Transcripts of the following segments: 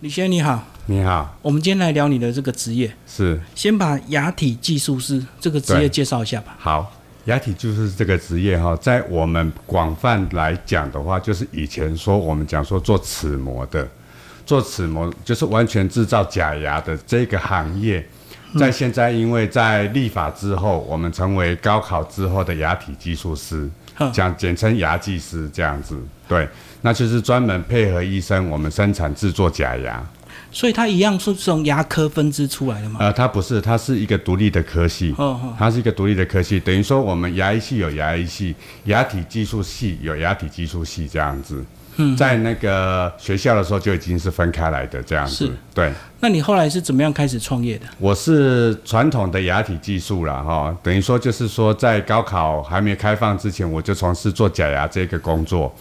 李先生你好，你好，我们今天来聊你的这个职业，是。先把牙体技术师这个职业介绍一下吧。好。牙体就是这个职业哈，在我们广泛来讲的话，就是以前说我们讲说做齿模的，做齿模就是完全制造假牙的这个行业，在现在因为在立法之后，我们成为高考之后的牙体技术师，哼讲简称牙技师这样子，对，那就是专门配合医生我们生产制作假牙。所以它一样是从牙科分支出来的嘛？呃，它不是，它是一个独立的科系。哦哦，它是一个独立的科系，等于说我们牙医系有牙医系，牙体技术系有牙体技术系这样子。嗯，在那个学校的时候就已经是分开来的这样是子。对，那你后来是怎么样开始创业的？我是传统的牙体技术了，哈，等于说就是说在高考还没开放之前，我就从事做假牙这个工作。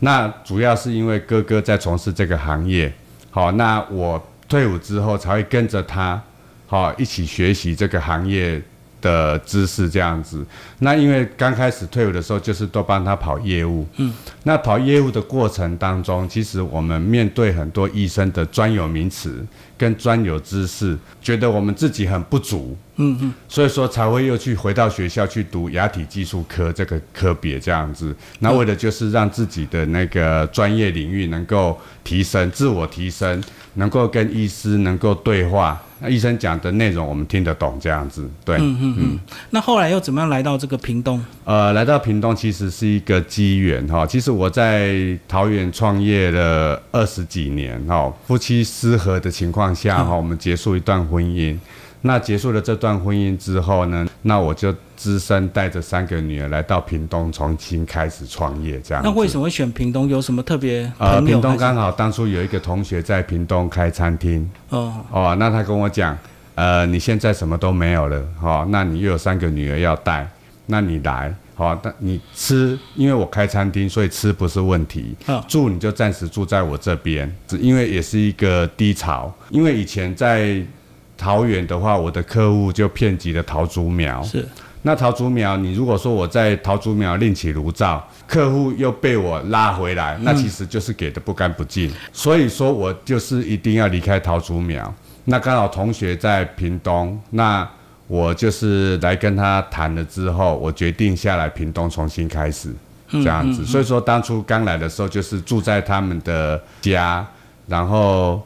那主要是因为哥哥在从事这个行业，好，那我退伍之后才会跟着他，好一起学习这个行业的知识这样子。那因为刚开始退伍的时候，就是都帮他跑业务，嗯，那跑业务的过程当中，其实我们面对很多医生的专有名词跟专有知识，觉得我们自己很不足，嗯嗯，所以说才会又去回到学校去读牙体技术科这个科别这样子。那为的就是让自己的那个专业领域能够提升，自我提升，能够跟医师能够对话，那医生讲的内容我们听得懂这样子。对，嗯嗯嗯。那后来又怎么样来到这个屏东？呃，来到屏东其实是一个机缘哈。其实我在桃园创业了二十几年哈，夫妻失和的情况下哈，我们结束一段婚姻。那结束了这段婚姻之后呢，那我就只身带着三个女儿来到屏东重新开始创业这样。那为什么会选屏东？有什么特别呃，屏东刚好当初有一个同学在屏东开餐厅哦，哦，那他跟我讲，呃，你现在什么都没有了，哦，那你又有三个女儿要带，那你来，好、但你吃，因为我开餐厅，所以吃不是问题。嗯住你就暂时住在我这边，只因为也是一个低潮，因为以前在桃园的话，我的客户就遍及了桃竹苗。是那桃竹苗，你如果说我在桃竹苗另起炉灶，客户又被我拉回来，那其实就是给的不干不净。所以说我就是一定要离开桃竹苗。那刚好同学在屏东，那我就是来跟他谈了之后，我决定下来屏东重新开始这样子。所以说当初刚来的时候，就是住在他们的家，然后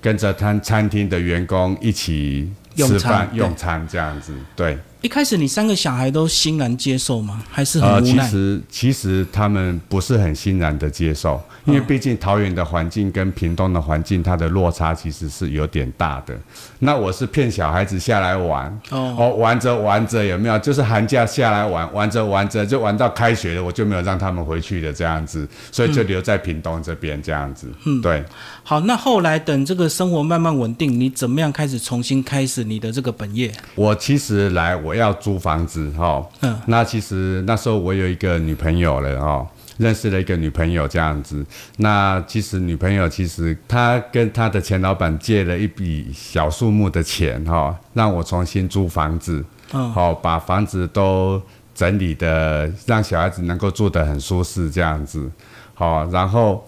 跟着餐餐厅的员工一起吃饭对用餐这样子，对。一开始你三个小孩都欣然接受吗？还是很呃，其？实其实他们不是很欣然的接受，因为毕竟桃园的环境跟屏东的环境，它的落差其实是有点大的。那我是骗小孩子下来玩，哦，哦，玩着玩着有没有？就是寒假下来玩，玩着玩着就玩到开学了，我就没有让他们回去的这样子，所以就留在屏东这边这样子。嗯，对。好，那后来等这个生活慢慢稳定，你怎么样开始重新开始你的这个本业？我其实来我要租房子哈，那其实那时候我有一个女朋友了哈，认识了一个女朋友这样子。那其实女朋友其实她跟她的前老板借了一笔小数目的钱哈、哦，让我重新租房子，嗯，好、把房子都整理的让小孩子能够住得很舒适这样子，好、然后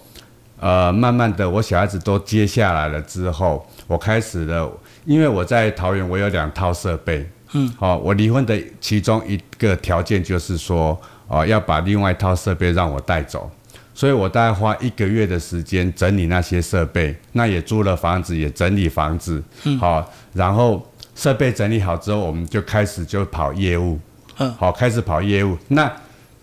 呃慢慢的我小孩子都接下来了之后，我开始了，因为我在桃园我有两套设备，嗯，好、我离婚的其中一个条件就是说，哦、要把另外一套设备让我带走。所以我大概花一个月的时间整理那些设备，那也租了房子，也整理房子，好、然后设备整理好之后，我们就开始就跑业务，嗯好，开始跑业务。那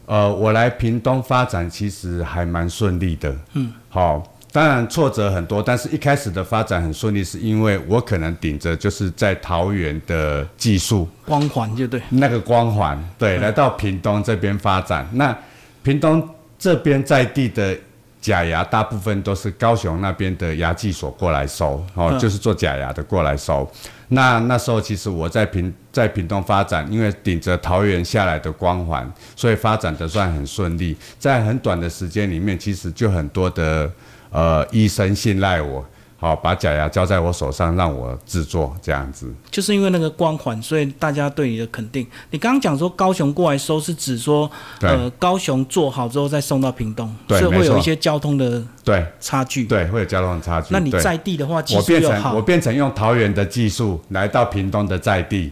呃，我来屏东发展其实还蛮顺利的，嗯，好。当然挫折很多，但是一开始的发展很顺利，是因为我可能顶着就是在桃园的技术，光环就对，那个光环，对，来到屏东这边发展。那屏东这边在地的假牙，大部分都是高雄那边的牙技所过来收，哦，嗯就是做假牙的过来收。那那时候其实我在屏在屏东发展，因为顶着桃园下来的光环，所以发展的算很顺利。在很短的时间里面，其实就很多的呃医生信赖我。好把假牙交在我手上让我制作这样子。就是因为那个光环，所以大家对你的肯定。你刚刚讲说高雄过来收，是指说呃高雄做好之后再送到屏东，所以对会有一些交通的对差距。对，会有交通的差距。那你在地的话，技我变术又好成我，变成用桃园的技术来到屏东的在地，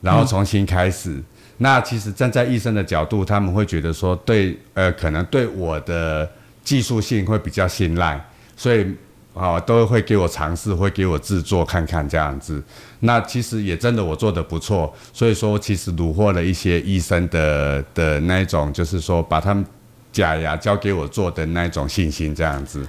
然后重新开始。那其实站在医生的角度，他们会觉得说对，呃，可能对我的技术性会比较信赖，所以啊、都会给我尝试，会给我制作看看这样子。那其实也真的我做的不错，所以说其实虏获了一些医生的的那种，就是说把他们假牙交给我做的那一种信心这样子。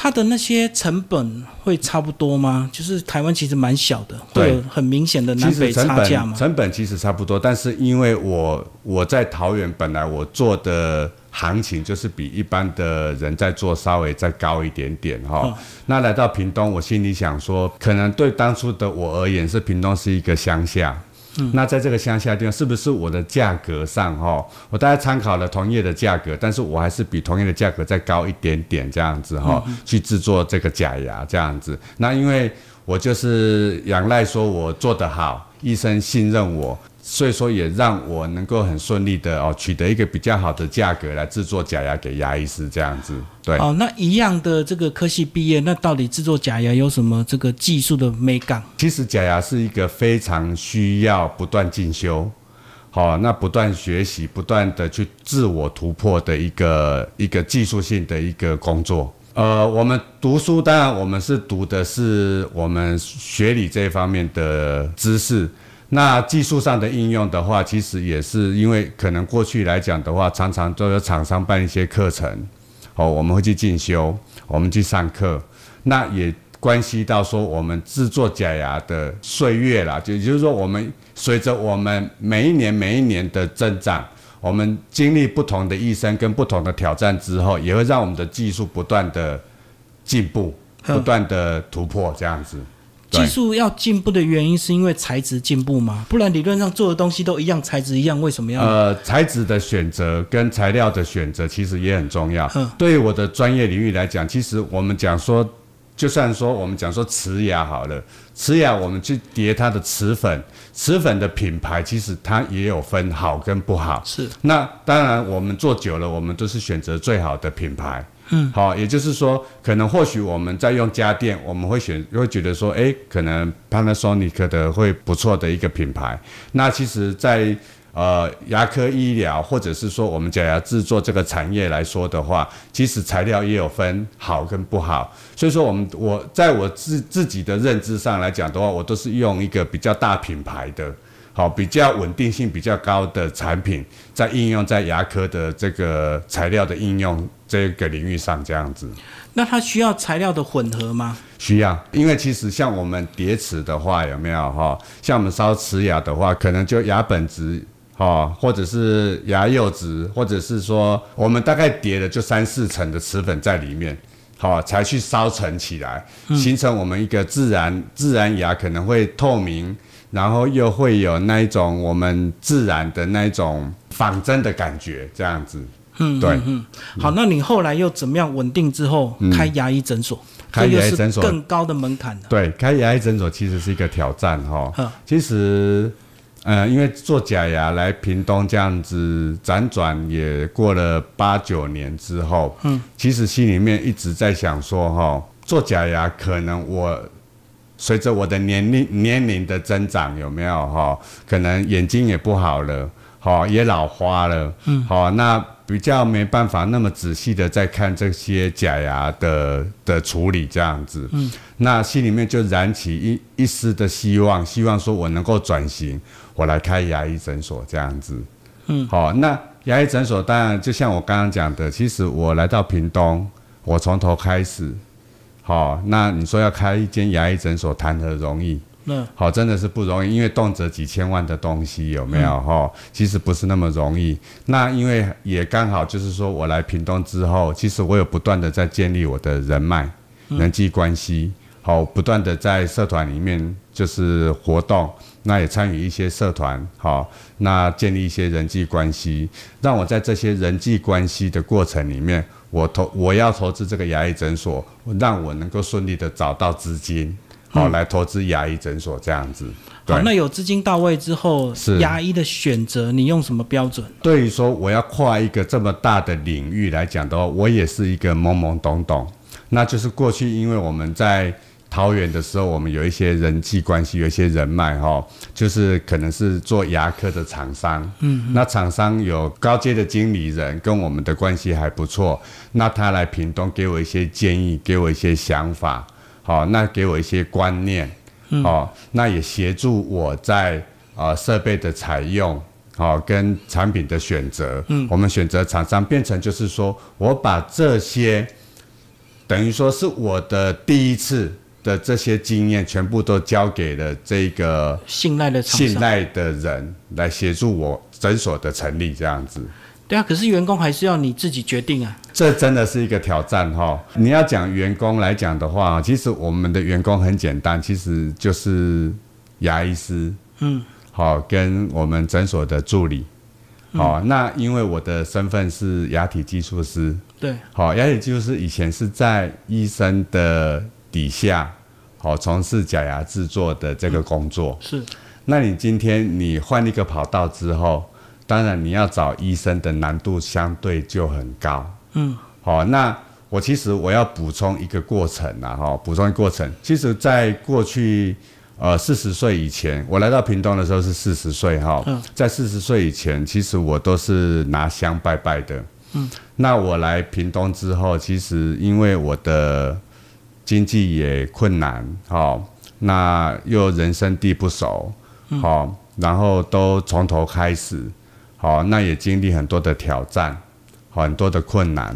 它的那些成本会差不多吗？就是台湾其实蛮小的，会对有很明显的南北差价吗？成本其实差不多，但是因为我我在桃园本来我做的行情就是比一般的人在做稍微再高一点点哈。嗯那来到屏东，我心里想说，可能对当初的我而言，是屏东是一个乡下。嗯那在这个乡下地方，是不是我的价格上哈，我大概参考了同业的价格，但是我还是比同业的价格再高一点点这样子哈，嗯去制作这个假牙这样子。那因为我就是仰赖说我做得好，医生信任我，所以说也让我能够很顺利的哦取得一个比较好的价格来制作假牙给牙医师这样子。对，哦，那一样的这个科系毕业，那到底制作假牙有什么这个技术的美感？其实假牙是一个非常需要不断进修。好、那不断学习、不断的去自我突破的一个一个技术性的一个工作。呃，我们读书，当然我们是读的是我们学理这一方面的知识。那技术上的应用的话，其实也是因为可能过去来讲的话，常常都有厂商办一些课程，哦，我们会去进修，我们去上课，那也关系到说我们制作假牙的岁月啦，就也就是说，我们随着我们每一年每一年的增长，我们经历不同的医生跟不同的挑战之后，也会让我们的技术不断的进步，不断的突破，这样子。对技术要进步的原因是因为材质进步吗？不然理论上做的东西都一样，材质一样，为什么要？呃，材质的选择跟材料的选择其实也很重要嗯。对于我的专业领域来讲，其实我们讲说，就算说我们讲说瓷牙好了，瓷牙我们去叠它的瓷粉，瓷粉的品牌其实它也有分好跟不好。是那当然，我们做久了，我们都是选择最好的品牌。嗯，好，也就是说，可能或许我们在用家电，我们会选会觉得说，哎，可能 Panasonic 的会不错的一个品牌。那其实在，呃牙科医疗或者是说我们假牙制作这个产业来说的话，其实材料也有分好跟不好。所以说，我们我在我自自己的认知上来讲的话，我都是用一个比较大品牌的。好，比较稳定性比较高的产品，在应用在牙科的这个材料的应用这个领域上，这样子那它需要材料的混合吗？需要。因为其实像我们叠齿的话，有没有哈？像我们烧瓷牙的话，可能就牙本质。哦，或者是牙釉质，或者是说我们大概叠了就三四层的瓷粉在里面，好、才去烧成起来，形成我们一个自然自然牙可能会透明，然后又会有那一种我们自然的那一种仿真的感觉，这样子。嗯，对嗯嗯。好，那你后来又怎么样稳定之后开牙医诊所？嗯开牙医诊所更高的门槛了。对，开牙医诊所其实是一个挑战哈、嗯其实，呃，因为做假牙来屏东这样子辗转也过了八九年之后，嗯，其实心里面一直在想说哈、做假牙可能我。随着我的年龄年龄的增长，有没有？哈、可能眼睛也不好了，好、也老花了，嗯，好、那比较没办法那么仔细的在看这些假牙的的处理这样子，嗯，那心里面就燃起一一丝的希望，希望说我能够转型，我来开牙医诊所这样子，嗯，好、那牙医诊所当然就像我刚刚讲的，其实我来到屏东，我从头开始，好、那你说要开一间牙医诊所，谈何容易？那好，真的是不容易，因为动辄几千万的东西有没有哈、其实不是那么容易。那因为也刚好就是说我来屏东之后，其实我有不断的在建立我的人脉、人际关系，好，不断的在社团里面就是活动，那也参与一些社团，好，那建立一些人际关系，让我在这些人际关系的过程里面我投我要投资这个牙医诊所，让我能够顺利的找到资金，好、来投资牙医诊所这样子。好，那有资金到位之后是，牙医的选择你用什么标准？对于说我要跨一个这么大的领域来讲的话，我也是一个懵懵懂懂。那就是过去因为我们在桃园的时候，我们有一些人际关系，有一些人脉哈，就是可能是做牙科的厂商，嗯，那厂商有高阶的经理人跟我们的关系还不错，那他来屏东给我一些建议，给我一些想法，好，那给我一些观念，哦，那也协助我在啊设备的采用，好、跟产品的选择，嗯，我们选择厂商变成就是说我把这些等于说是我的第一次的这些经验，全部都交给了这个信赖的。信赖的人来协助我诊所的成立，这样子。对啊，可是员工还是要你自己决定啊。这真的是一个挑战哈！你要讲员工来讲的话，其实我们的员工很简单，其实就是牙医师，嗯，好，跟我们诊所的助理，好，那因为我的身份是牙体技术师，对，好，牙体技术师以前是在医生的底下，好，从事假牙制作的这个工作。是，那你今天你换一个跑道之后，当然你要找医生的难度相对就很高。嗯，好，那我其实我要补充一个过程啊，哈，补充一个过程。其实，在过去呃四十岁以前，我来到屏东的时候是四十岁哈，嗯在四十岁以前，其实我都是拿香拜拜的。嗯，那我来屏东之后，其实因为我的经济也困难，好、那又人生地不熟，好、然后都从头开始，好、那也经历很多的挑战，很多的困难，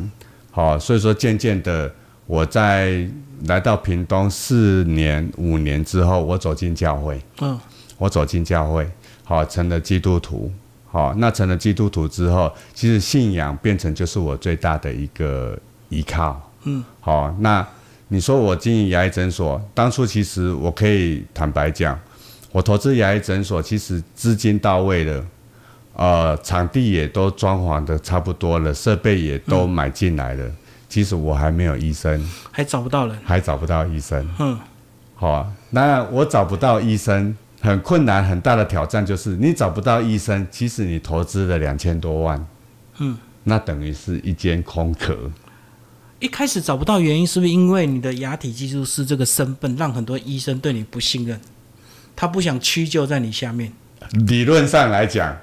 好、所以说渐渐的，我在来到屏东四年五年之后，我走进教会，嗯，我走进教会，好、成了基督徒，好、那成了基督徒之后，其实信仰变成就是我最大的一个依靠，嗯，好、那你说我经营牙医诊所，当初其实我可以坦白讲，我投资牙医诊所，其实资金到位了，呃，场地也都装潢的差不多了，设备也都买进来了，其实我还没有医生，还找不到人。还找不到医生。嗯，好、啊，那我找不到医生，很困难，很大的挑战就是你找不到医生，其实你投资了两千多万，嗯，那等于是一间空壳。一开始找不到原因，是不是因为你的牙体技术师这个身份，让很多医生对你不信任？他不想屈就在你下面。理论上来讲，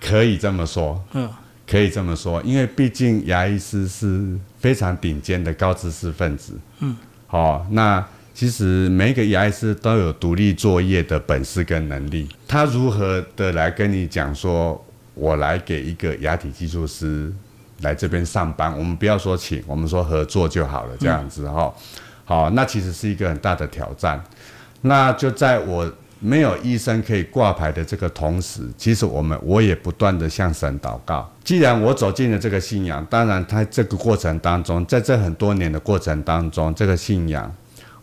可以这么说，嗯，可以这么说，因为毕竟牙医师是非常顶尖的高知识分子。嗯，好、那其实每一个牙医师都有独立作业的本事跟能力。他如何的来跟你讲说，我来给一个牙体技术师来这边上班，我们不要说请，我们说合作就好了，这样子哈、好，那其实是一个很大的挑战。那就在我没有医生可以挂牌的这个同时，其实我们我也不断的向神祷告。既然我走进了这个信仰，当然他这个过程当中，在这很多年的过程当中，这个信仰，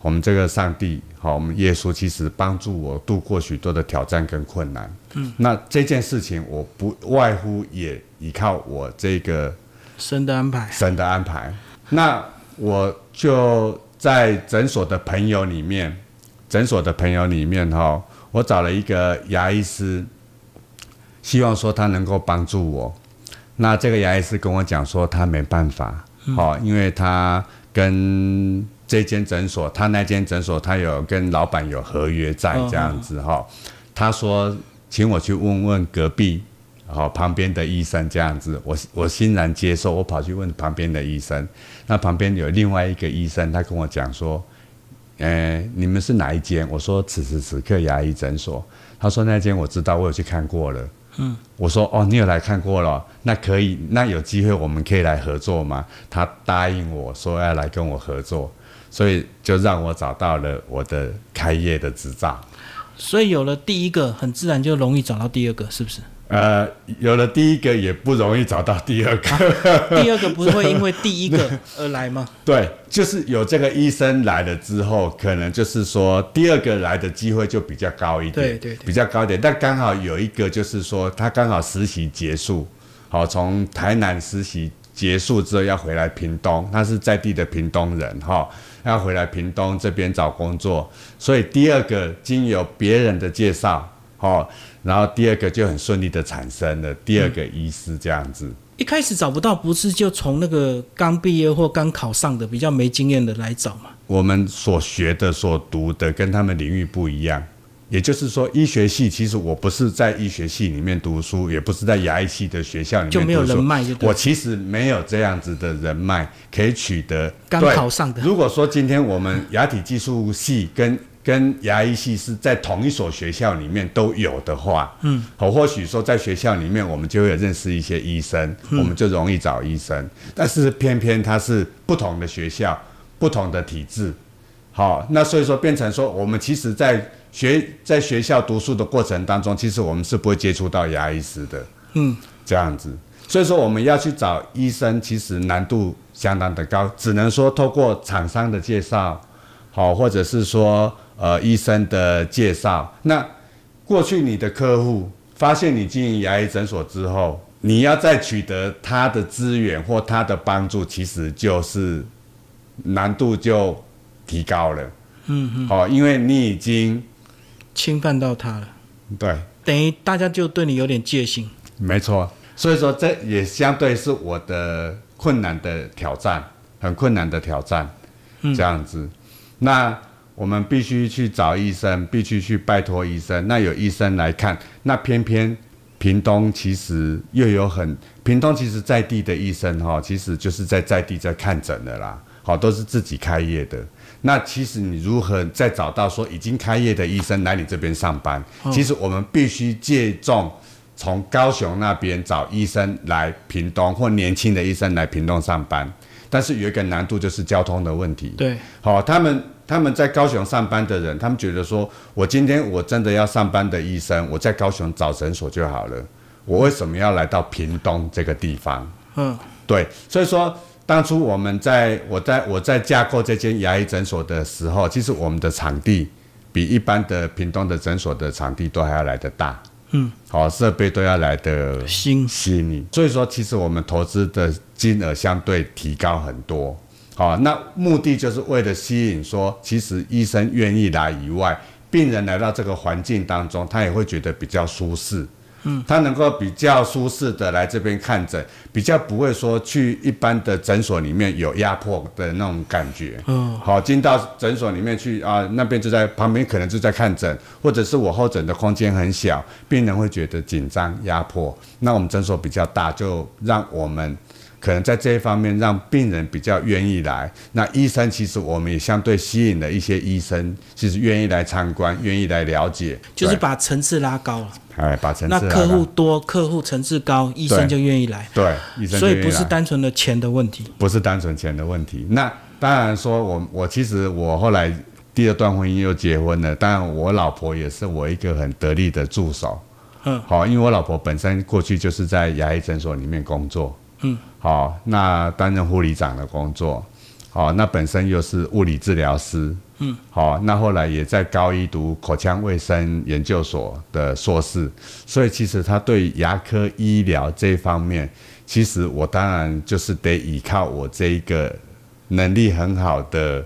我们这个上帝，好，我们耶稣其实帮助我度过许多的挑战跟困难。嗯，那这件事情我不外乎也依靠我这个神的安排。神的安排。那我就在诊所的朋友里面，诊所的朋友里面哈、我找了一个牙医师，希望说他能够帮助我。那这个牙医师跟我讲说他没办法，好、因为他跟这间诊所，他那间诊所他有跟老板有合约在这样子哈、他说请我去问问隔壁好、旁边的医生这样子，我我欣然接受，我跑去问旁边的医生，那旁边有另外一个医生，他跟我讲说，呃，你们是哪一间？我说此时此刻牙医诊所，他说那间我知道，我有去看过了。嗯，我说哦，你有来看过了，那可以，那有机会我们可以来合作吗？他答应我说要来跟我合作，所以就让我找到了我的开业的执照。所以有了第一个，很自然就容易找到第二个，是不是？呃，有了第一个也不容易找到第二个。第二个不会因为第一个 而来吗？对，就是有这个医生来了之后，可能就是说第二个来的机会就比较高一点，对对对比较高一点。但刚好有一个就是说他刚好实习结束，好从台南实习结束之后要回来屏东，他是在地的屏东人哈，要回来屏东这边找工作，所以第二个经由别人的介绍，哈，然后第二个就很顺利的产生了第二个医师这样子。一开始找不到，不是就从那个刚毕业或刚考上的比较没经验的来找嘛？我们所学的、所读的跟他们领域不一样。也就是说，医学系其实我不是在医学系里面读书，也不是在牙医系的学校里面就没有人脉，就我其实没有这样子的人脉可以取得。刚考上的。如果说今天我们牙体技术系跟跟牙医系是在同一所学校里面都有的话，嗯，好或许说在学校里面我们就会认识一些医生，我们就容易找医生。但是偏偏他是不同的学校、不同的体制，好，那所以说变成说我们其实，在学在学校读书的过程当中，其实我们是不会接触到牙医师的，嗯，这样子，所以说我们要去找医生，其实难度相当的高，只能说透过厂商的介绍，好，或者是说呃医生的介绍。那过去你的客户发现你经营牙医诊所之后，你要再取得他的资源或他的帮助，其实就是难度就提高了，嗯嗯，好，因为你已经。侵犯到他了，对，等于大家就对你有点戒心。没错，所以说这也相对是我的困难的挑战，很困难的挑战，这样子。那我们必须去找医生，必须去拜托医生。那有医生来看，那偏偏屏东其实又有很屏东其实在地的医生哈，其实就是在在地在看诊的啦，好都是自己开业的。那其实你如何再找到说已经开业的医生来你这边上班？其实我们必须借重从高雄那边找医生来屏东，或年轻的医生来屏东上班。但是有一个难度就是交通的问题。对，好，他们他们在高雄上班的人，他们觉得说我今天我真的要上班的医生，我在高雄找诊所就好了。我为什么要来到屏东这个地方？嗯，对，所以说。当初我们在我在我在架构这间牙医诊所的时候，其实我们的场地比一般的屏东的诊所的场地都还要来得大，嗯，好，设备都要来的新新颖，所以说其实我们投资的金额相对提高很多，好，那目的就是为了吸引说，其实医生愿意来以外，病人来到这个环境当中，他也会觉得比较舒适。嗯，他能够比较舒适的来这边看诊，比较不会说去一般的诊所里面有压迫的那种感觉。嗯，好，进到诊所里面去啊，那边就在旁边，可能就在看诊，或者是我候诊的空间很小，病人会觉得紧张压迫。那我们诊所比较大，就让我们。可能在这一方面让病人比较愿意来，那医生其实我们也相对吸引了一些医生，其实愿意来参观，愿意来了解，就是把层次拉高了。哎，把层次那客户多，客户层次高，医生就愿意来。对，医生所以不是单纯的钱的问题，不是单纯钱的问题。那当然说，我我其实我后来第二段婚姻又结婚了，当然我老婆也是我一个很得力的助手。嗯，好，因为我老婆本身过去就是在牙医诊所里面工作。嗯。好，那担任护理长的工作，好，那本身又是物理治疗师，嗯，好，那后来也在高一读口腔卫生研究所的硕士，所以其实他对牙科医疗这一方面，其实我当然就是得依靠我这一个能力很好的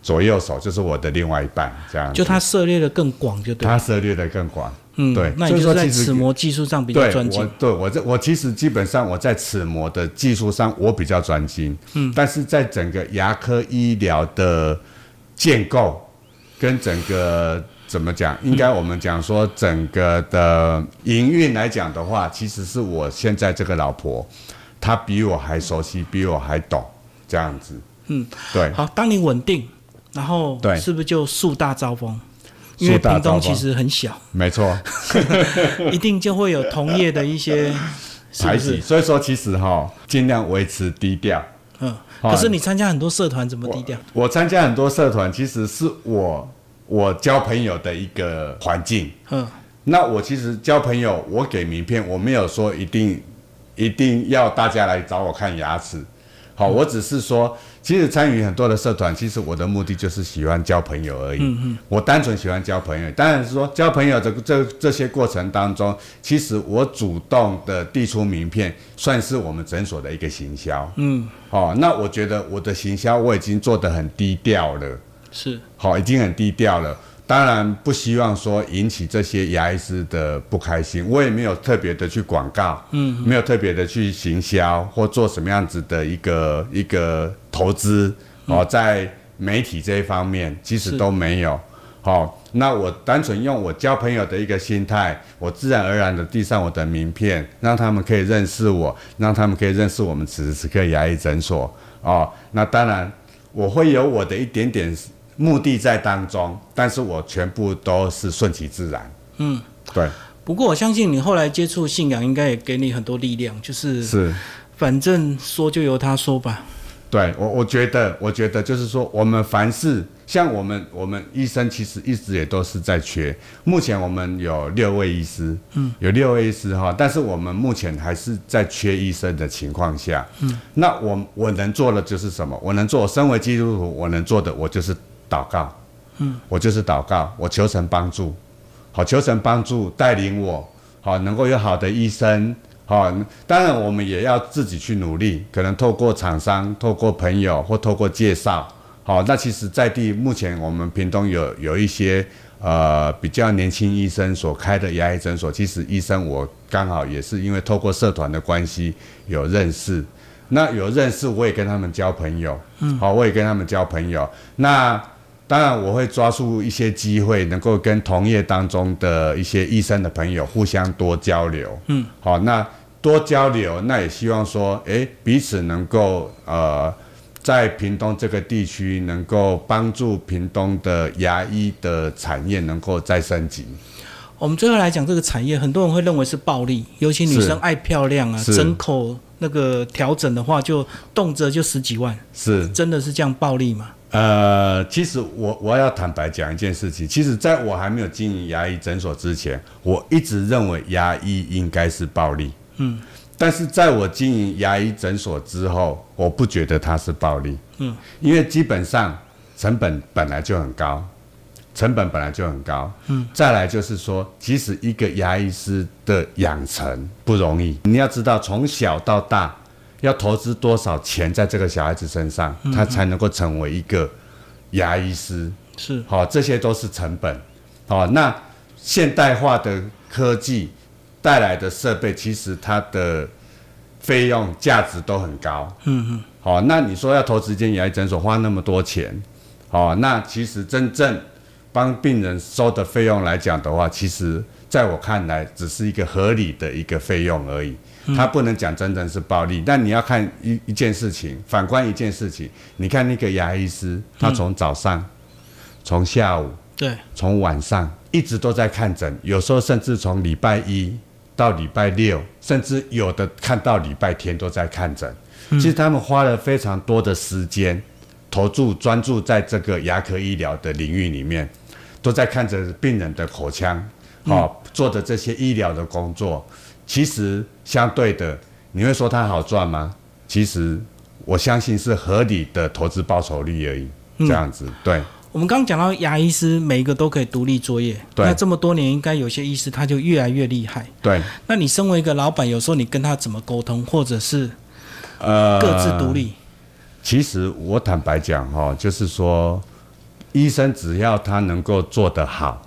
左右手，就是我的另外一半，这样，就他涉猎的更广，就对，他涉猎的更广。嗯，对，那你就在齿模技术上比较专精。对，我这我其实基本上我在齿模的技术上我比较专精。嗯，但是在整个牙科医疗的建构跟整个怎么讲，应该我们讲说整个的营运来讲的话，其实是我现在这个老婆，她比我还熟悉，比我还懂这样子。嗯，对。好，当你稳定，然后对，是不是就树大招风？因为屏东其实很小，没错，一定就会有同业的一些 排挤，所以说其实哈，尽量维持低调。嗯，可是你参加很多社团怎么低调？我参加很多社团，其实是我我交朋友的一个环境。嗯，那我其实交朋友，我给名片，我没有说一定一定要大家来找我看牙齿。好，我只是说，其实参与很多的社团，其实我的目的就是喜欢交朋友而已。嗯嗯，我单纯喜欢交朋友。当然是说交朋友的这这些过程当中，其实我主动的递出名片，算是我们诊所的一个行销。嗯，好，那我觉得我的行销我已经做得很低调了。是，好，已经很低调了。当然不希望说引起这些牙医师的不开心，我也没有特别的去广告，嗯，没有特别的去行销或做什么样子的一个一个投资哦，在媒体这一方面其实都没有。好，那我单纯用我交朋友的一个心态，我自然而然的递上我的名片，让他们可以认识我，让他们可以认识我们此时此刻牙医诊所哦。那当然我会有我的一点点。目的在当中，但是我全部都是顺其自然。嗯，对。不过我相信你后来接触信仰，应该也给你很多力量。就是是，反正说就由他说吧。对我，我觉得，我觉得就是说，我们凡事。像我们，我们医生其实一直也都是在缺。目前我们有六位医师，嗯，有六位医师哈，但是我们目前还是在缺医生的情况下，嗯，那我我能做的就是什么？我能做，身为基督徒，我能做的我就是祷告，嗯，我就是祷告，我求神帮助，好，求神帮助带领我，好，能够有好的医生，好，当然我们也要自己去努力，可能透过厂商、透过朋友或透过介绍。好，那其实，在地目前我们屏东有有一些呃比较年轻医生所开的牙医诊所，其实医生我刚好也是因为透过社团的关系有认识，那有认识我也跟他们交朋友，嗯，好，我也跟他们交朋友。那当然我会抓住一些机会，能够跟同业当中的一些医生的朋友互相多交流，嗯，好，那多交流，那也希望说，哎，彼此能够呃。在屏东这个地区，能够帮助屏东的牙医的产业能够再升级。我们最后来讲这个产业，很多人会认为是暴利，尤其女生爱漂亮啊，整口那个调整的话，就动辄就十几万，是真的是这样暴利吗？呃，其实我我要坦白讲一件事情，其实在我还没有经营牙医诊所之前，我一直认为牙医应该是暴利。嗯。但是在我经营牙医诊所之后，我不觉得它是暴利，嗯，因为基本上成本本来就很高，成本本来就很高，嗯，再来就是说，其实一个牙医师的养成不容易，你要知道从小到大要投资多少钱在这个小孩子身上，他才能够成为一个牙医师，是，好，这些都是成本，好，那现代化的科技。带来的设备其实它的费用价值都很高，嗯嗯，好，那你说要投资间牙医诊所花那么多钱，好，那其实真正帮病人收的费用来讲的话，其实在我看来只是一个合理的一个费用而已，他不能讲真正是暴利。但你要看一一件事情，反观一件事情，你看那个牙医师，他从早上，从下午，对，从晚上一直都在看诊，有时候甚至从礼拜一。到礼拜六，甚至有的看到礼拜天都在看诊。其实他们花了非常多的时间，投注专注在这个牙科医疗的领域里面，都在看着病人的口腔，好做的这些医疗的工作。其实相对的，你会说它好赚吗？其实我相信是合理的投资报酬率而已。这样子，对。我们刚刚讲到牙医师每一个都可以独立作业，那这么多年应该有些医师他就越来越厉害。对，那你身为一个老板，有时候你跟他怎么沟通，或者是呃各自独立？其实我坦白讲哈，就是说医生只要他能够做得好，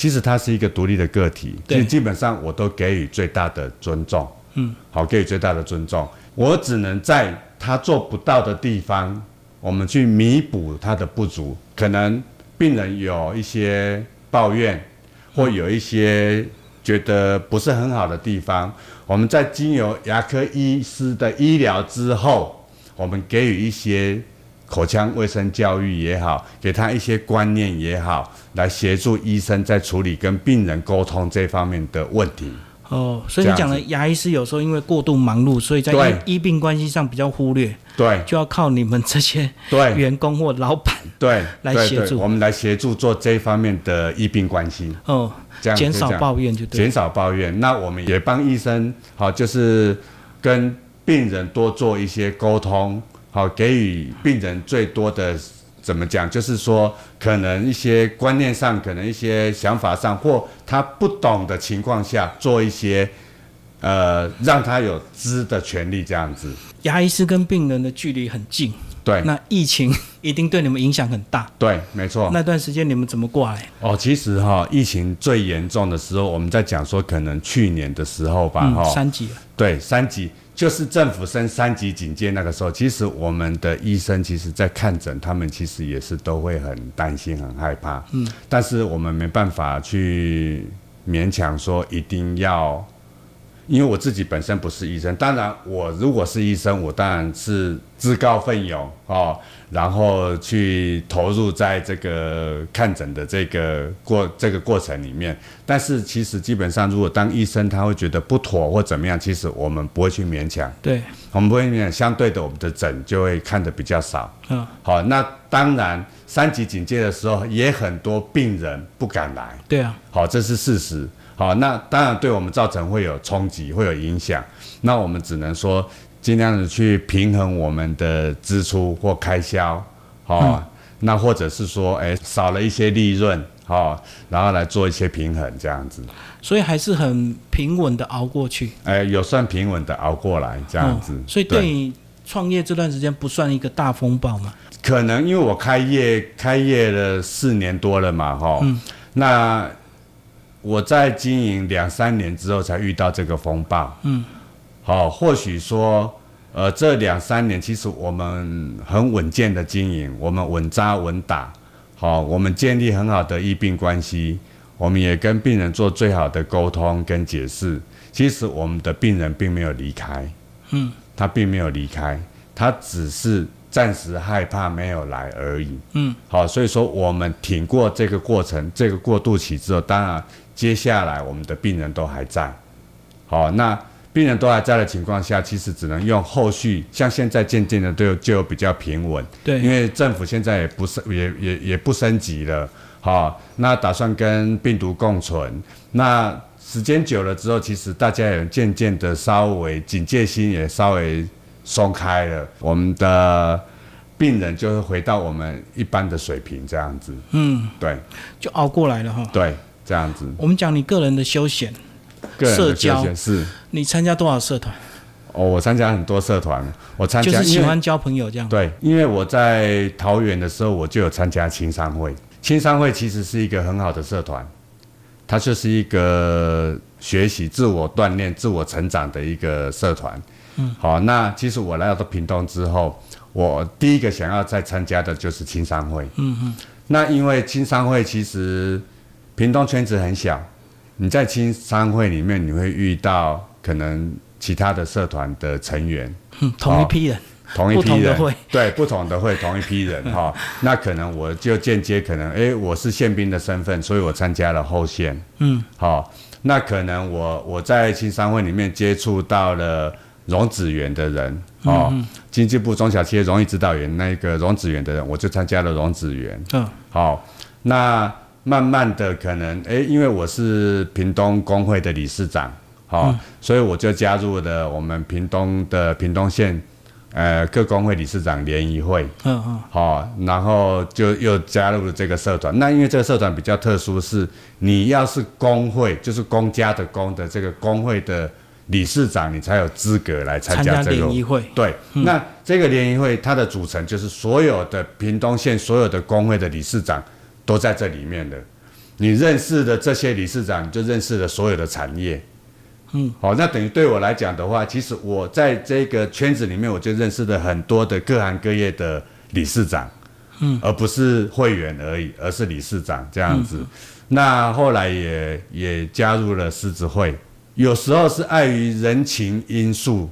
其实他是一个独立的个体，对，基本上我都给予最大的尊重。嗯，好，给予最大的尊重，我只能在他做不到的地方。我们去弥补他的不足，可能病人有一些抱怨，或有一些觉得不是很好的地方，我们在经由牙科医师的医疗之后，我们给予一些口腔卫生教育也好，给他一些观念也好，来协助医生在处理跟病人沟通这方面的问题。哦，所以你讲的牙医师有时候因为过度忙碌，所以在医病关系上比较忽略，对，就要靠你们这些对。员工或老板对来协助，我们来协助做这方面的医病关系。哦，这样减少抱怨就对，减少抱怨。那我们也帮医生好，就是跟病人多做一些沟通，好给予病人最多的怎么讲，就是说可能一些观念上，可能一些想法上，或他不懂的情况下，做一些呃让他有知的权利这样子。牙医师跟病人的距离很近，对那疫情一定对你们影响很大。对，没错。那段时间你们怎么过来？哦，其实哈，疫情最严重的时候，我们在讲说，可能去年的时候吧，哈、嗯，三级了。对，三级就是政府升三级警戒那个时候，其实我们的医生其实在看诊，他们其实也是都会很担心、很害怕。嗯，但是我们没办法去勉强说一定要，因为我自己本身不是医生，当然我如果是医生，我当然是自告奋勇哦，然后去投入在这个看诊的这个过这个过程里面。但是其实基本上，如果当医生他会觉得不妥或怎么样，其实我们不会去勉强，对，我们不会勉强，相对的我们的诊就会看的比较少。嗯，好，那当然三级警戒的时候，也很多病人不敢来。对啊，好，这是事实。好，那当然对我们造成会有冲击，会有影响。那我们只能说尽量的去平衡我们的支出或开销，好、那或者是说，哎，少了一些利润，好、然后来做一些平衡，这样子，所以还是很平稳的熬过去。哎，有算平稳的熬过来，这样子。哦所以对你创业这段时间不算一个大风暴嘛？可能因为我开业开业了四年多了嘛，哈、嗯那我在经营两三年之后才遇到这个风暴，嗯，好、或许说，呃，这两三年其实我们很稳健的经营，我们稳扎稳打，好、我们建立很好的医病关系，我们也跟病人做最好的沟通跟解释。其实我们的病人并没有离开，嗯，他并没有离开，他只是暂时害怕没有来而已。嗯，好，所以说我们挺过这个过程，这个过渡期之后，当然接下来我们的病人都还在。好，那病人都还在的情况下，其实只能用后续，像现在渐渐的就有比较平稳，对，因为政府现在也不是也也也不升级了，好，那打算跟病毒共存，那时间久了之后，其实大家也渐渐的稍微警戒心也稍微松开了，我们的病人就会回到我们一般的水平这样子，嗯，对。就熬过来了哈。对，这样子，我们讲你个人的休闲，社交是。你参加多少社团？哦，我参加很多社团，我参加就是喜欢交朋友这样。对，因为我在桃园的时候，我就有参加青商会。青商会其实是一个很好的社团，它就是一个学习、自我锻炼、自我成长的一个社团。嗯，好，那其实我来到屏东之后，我第一个想要再参加的就是青商会。嗯嗯，那因为青商会其实屏东圈子很小，你在青商会里面，你会遇到可能其他的社团的成员。嗯，同一批人。同一批人，对不同的会，同一批人 哈、那可能我就间接可能，诶，我是宪兵的身份，所以我参加了后线，嗯，好、那可能我我在青商会里面接触到了荣子园的人，哦，经济部中小企业荣誉指导员那个荣子园的人，我就参加了荣子园，嗯，好、那慢慢的可能，诶，因为我是屏东工会的理事长，好、所以我就加入了我们屏东的屏东县。呃，各工会理事长联谊会，嗯嗯，好、然后就又加入了这个社团。那因为这个社团比较特殊，是你要是工会，就是公家的公的这个工会的理事长，你才有资格来参加这个联谊会。对，那这个联谊会它的组成就是所有的屏东县所有的工会的理事长都在这里面的。你认识的这些理事长，你就认识了所有的产业。嗯，好，那等于对我来讲的话，其实我在这个圈子里面，我就认识了很多的各行各业的理事长，嗯，而不是会员而已，而是理事长这样子。那后来也也加入了狮子会，有时候是碍于人情因素，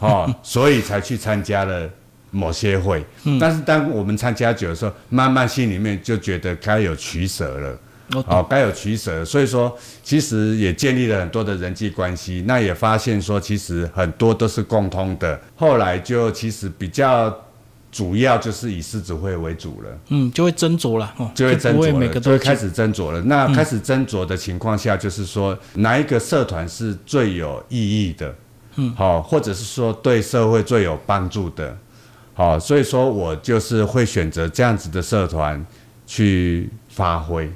哦，所以才去参加了某些会。但是当我们参加久的时候，慢慢心里面就觉得该有取舍了。我懂。好，该有取舍，所以说其实也建立了很多的人际关系，那也发现说其实很多都是共通的。后来就其实比较主要就是以狮子会为主了。嗯，就会斟酌了，哦，就会斟酌了，就会开始斟酌了。那开始斟酌的情况下，就是说哪一个社团是最有意义的，嗯，好，或者是说对社会最有帮助的，好，所以说我就是会选择这样子的社团去发挥。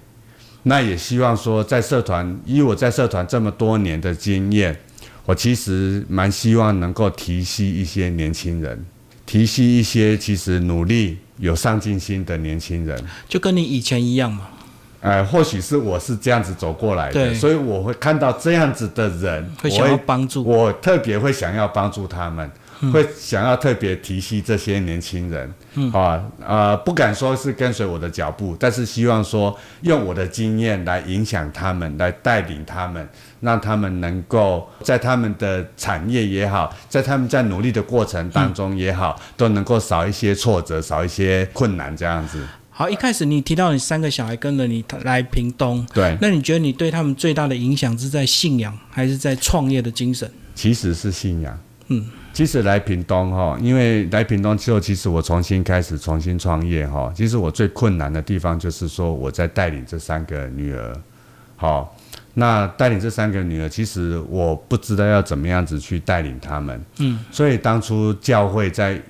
那也希望说，在社团，以我在社团这么多年的经验，我其实蛮希望能够提携一些年轻人，提携一些其实努力有上进心的年轻人。就跟你以前一样嘛。哎，或许是我是这样子走过来的，所以我会看到这样子的人，会想要帮助我特别会想要帮助他们，会想要特别提携这些年轻人，嗯、啊呃，不敢说是跟随我的脚步，但是希望说用我的经验来影响他们，来带领他们，让他们能够在他们的产业也好，在他们在努力的过程当中也好，都能够少一些挫折，少一些困难，这样子。好，一开始你提到你三个小孩跟着你来屏东，对，那你觉得你对他们最大的影响是在信仰，还是在创业的精神？其实是信仰。嗯，其实来屏东哈，因为来屏东之后，其实我重新开始重新创业哈。其实我最困难的地方就是说，我在带领这三个女儿，好，那带领这三个女儿，其实我不知道要怎么样子去带领他们。嗯，所以当初教会在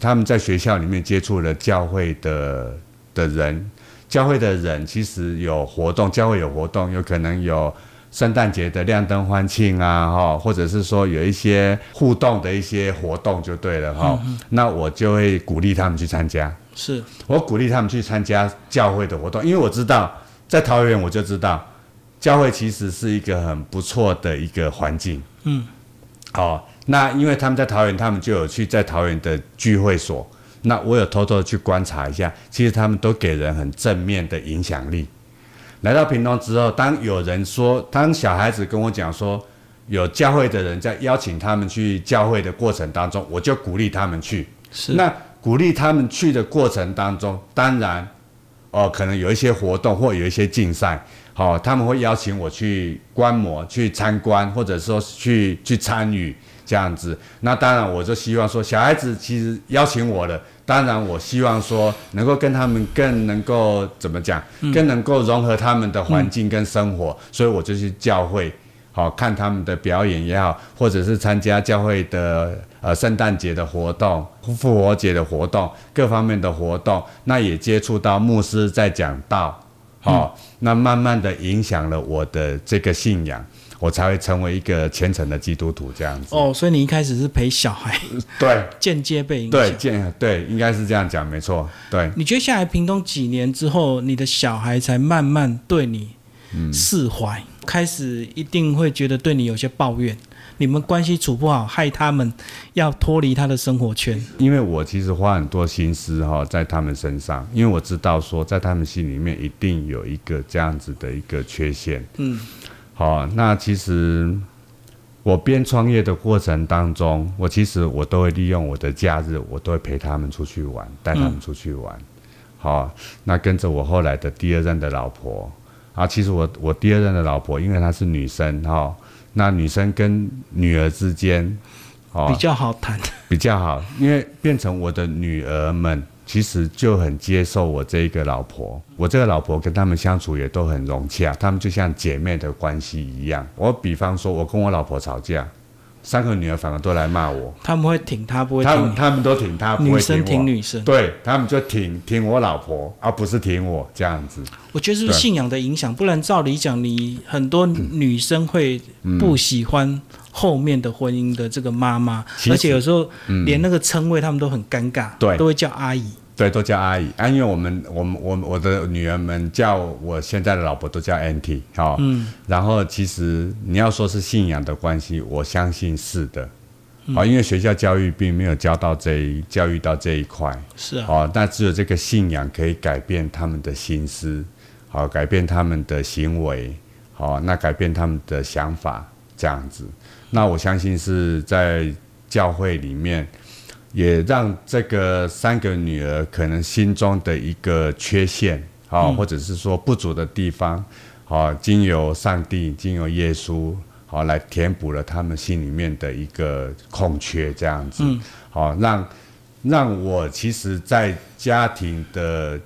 他们在学校里面接触了教会的的人，教会的人其实有活动，教会有活动，有可能有圣诞节的亮灯欢庆啊，哈，或者是说有一些互动的一些活动就对了哈。那我就会鼓励他们去参加，是我鼓励他们去参加教会的活动，因为我知道在桃园我就知道教会其实是一个很不错的一个环境。嗯，好、那因为他们在桃园，他们就有去在桃园的聚会所。那我有偷偷的去观察一下，其实他们都给人很正面的影响力。来到屏东之后，当有人说，当小孩子跟我讲说，有教会的人在邀请他们去教会的过程当中，我就鼓励他们去。是，那鼓励他们去的过程当中，当然，哦，可能有一些活动或有一些竞赛，好、他们会邀请我去观摩、去参观，或者说去去参与这样子。那当然，我就希望说，小孩子其实邀请我了，当然我希望说能够跟他们更能够怎么讲，更能够融合他们的环境跟生活，所以我就去教会。好看他们的表演也好，或者是参加教会的呃圣诞节的活动、复活节的活动，各方面的活动，那也接触到牧师在讲道，好、那慢慢的影响了我的这个信仰，我才会成为一个虔诚的基督徒这样子。哦，所以你一开始是陪小孩，对间接被影响。对，应该是这样讲，没错，对。你觉得下来屏东几年之后，你的小孩才慢慢对你释怀，开始一定会觉得对你有些抱怨，你们关系处不好，害他们要脱离他的生活圈。因为我其实花很多心思哈在他们身上，因为我知道说在他们心里面一定有一个这样子的一个缺陷。嗯，好，那其实我边创业的过程当中，我其实我都会利用我的假日，我都会陪他们出去玩，带他们出去玩。好，那跟着我后来的第二任的老婆啊，其实我我第二任的老婆，因为她是女生哈，那女生跟女儿之间，哦，比较好谈。比较好，因为变成我的女儿们其实就很接受我这一个老婆，我这个老婆跟他们相处也都很融洽，他们就像姐妹的关系一样。我比方说，我跟我老婆吵架，三个女儿反而都来骂我，他们会挺她，不会他。们他们都挺她，不女生挺女生，对他们就挺挺我老婆，而不是挺我这样子。我觉得是信仰的影响？不然照理讲，你很多女生会不喜欢后面的婚姻的这个妈妈，而且有时候连那个称谓他们都很尴尬，对。都会叫阿姨。对，都叫阿姨。啊，因为我们我们我我的女儿们叫我现在的老婆都叫 auntie 好、嗯，然后其实你要说是信仰的关系，我相信是的，好、因为学校教育并没有教到这一教育到这一块，是啊，好、那只有这个信仰可以改变他们的心思，好、改变他们的行为，好、那改变他们的想法，这样子，那我相信是在教会里面。也让这个三个女儿可能心中的一个缺陷，啊、或者是说不足的地方，好、经由上帝，经由耶稣，好、来填补了他们心里面的一个空缺，这样子，好、让让我其实，在家庭的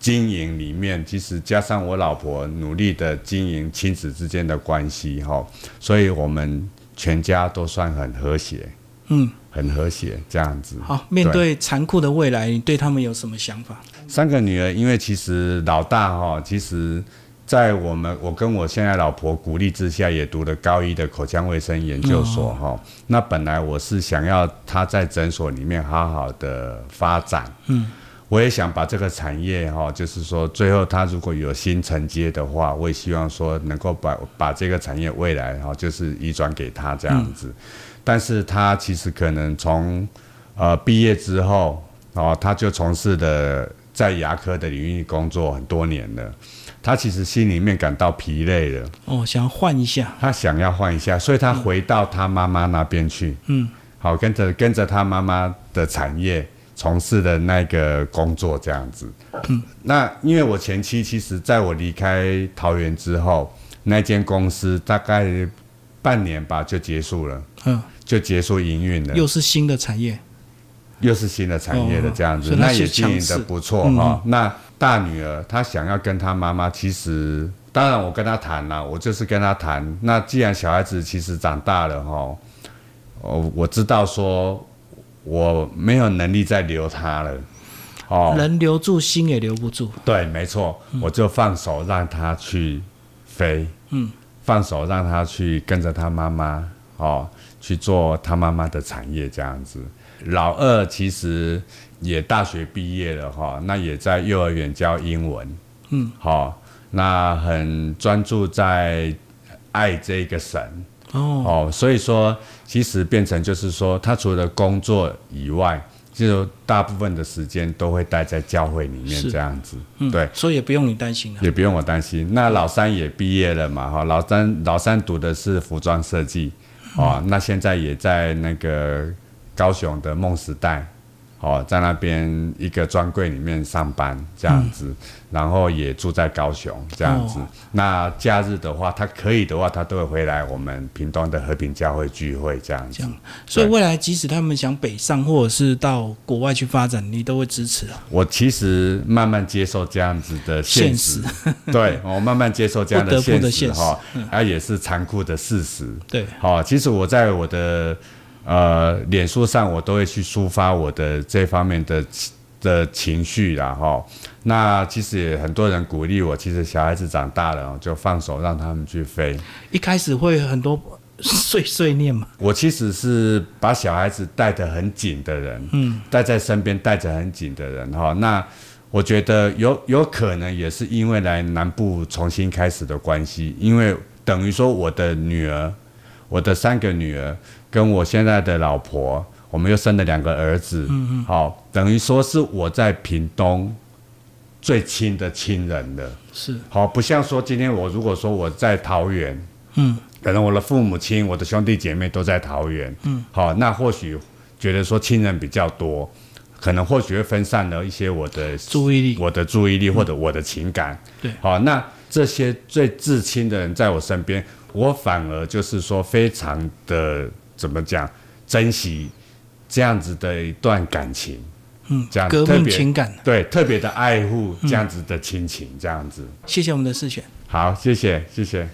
经营里面，其实加上我老婆努力的经营亲子之间的关系，哈、所以我们全家都算很和谐。嗯，很和谐这样子。好，面对残酷的未来，你对他们有什么想法？三个女儿，因为其实老大哈，其实。在我们我跟我现在老婆鼓励之下，也读了高一的口腔卫生研究所哈。那本来我是想要她在诊所里面好好的发展，嗯，我也想把这个产业哈，就是说最后他如果有新承接的话，我也希望说能够把把这个产业未来哈，就是移转给他这样子。但是他其实可能从呃毕业之后哦，他就从事的在牙科的领域工作很多年了。他其实心里面感到疲累了，哦，想要换一下。他想要换一下，所以他回到他妈妈那边去。嗯，好，跟着跟着他妈妈的产业从事的那个工作这样子。嗯，那因为我前妻其实在我离开桃园之后，那间公司大概半年吧就结束了。嗯，就结束营运了。又是新的产业，又是新的产业的这样子，那也经营的不错哈。那大女儿她想要跟她妈妈，其实当然我跟她谈了，我就是跟她谈。那既然小孩子其实长大了哈，哦，我知道说我没有能力再留他了，哦，人留住心也留不住。对，没错，我就放手让他去飞，嗯，放手让他去跟着他妈妈，哦，去做他妈妈的产业这样子。老二其实。也大学毕业了哈，那也在幼儿园教英文，嗯，好，那很专注在爱这个神哦，哦，所以说其实变成就是说，他除了工作以外，就大部分的时间都会待在教会里面这样子，对，所以也不用你担心了，也不用我担心。那老三也毕业了嘛，哈，老三老三读的是服装设计，哦，那现在也在那个高雄的梦时代。哦，在那边一个专柜里面上班这样子，然后也住在高雄这样子。那假日的话，他可以的话，他都会回来我们屏东的和平教会聚会这样子。所以未来即使他们想北上或者是到国外去发展，你都会支持啊？我其实慢慢接受这样子的现实，对我慢慢接受这样的 现实哈，啊也是残酷的事实。对，好，其实我在我的。呃，脸书上我都会去抒发我的这方面的的情绪然后。那其实也很多人鼓励我，其实小孩子长大了就放手让他们去飞。一开始会很多 碎碎念嘛。我其实是把小孩子带得很紧的人，嗯，带在身边带着很紧的人，哈。那我觉得有有可能也是因为来南部重新开始的关系，因为等于说我的女儿，我的三个女儿。跟我现在的老婆，我们又生了两个儿子，嗯嗯，好，等于说是我在屏东最亲的亲人了，是，好，不像说今天我如果说我在桃园，嗯，可能我的父母亲、我的兄弟姐妹都在桃园，嗯，好，那或许觉得说亲人比较多，可能或许会分散了一些我的注意力，我的注意力或者我的情感，对，好，那这些最至亲的人在我身边，我反而就是说非常的。怎么讲？珍惜这样子的一段感情，嗯，这样革命情感，对，特别的爱护这样子的亲情，这样子。谢谢我们的世选。好，谢谢，谢谢。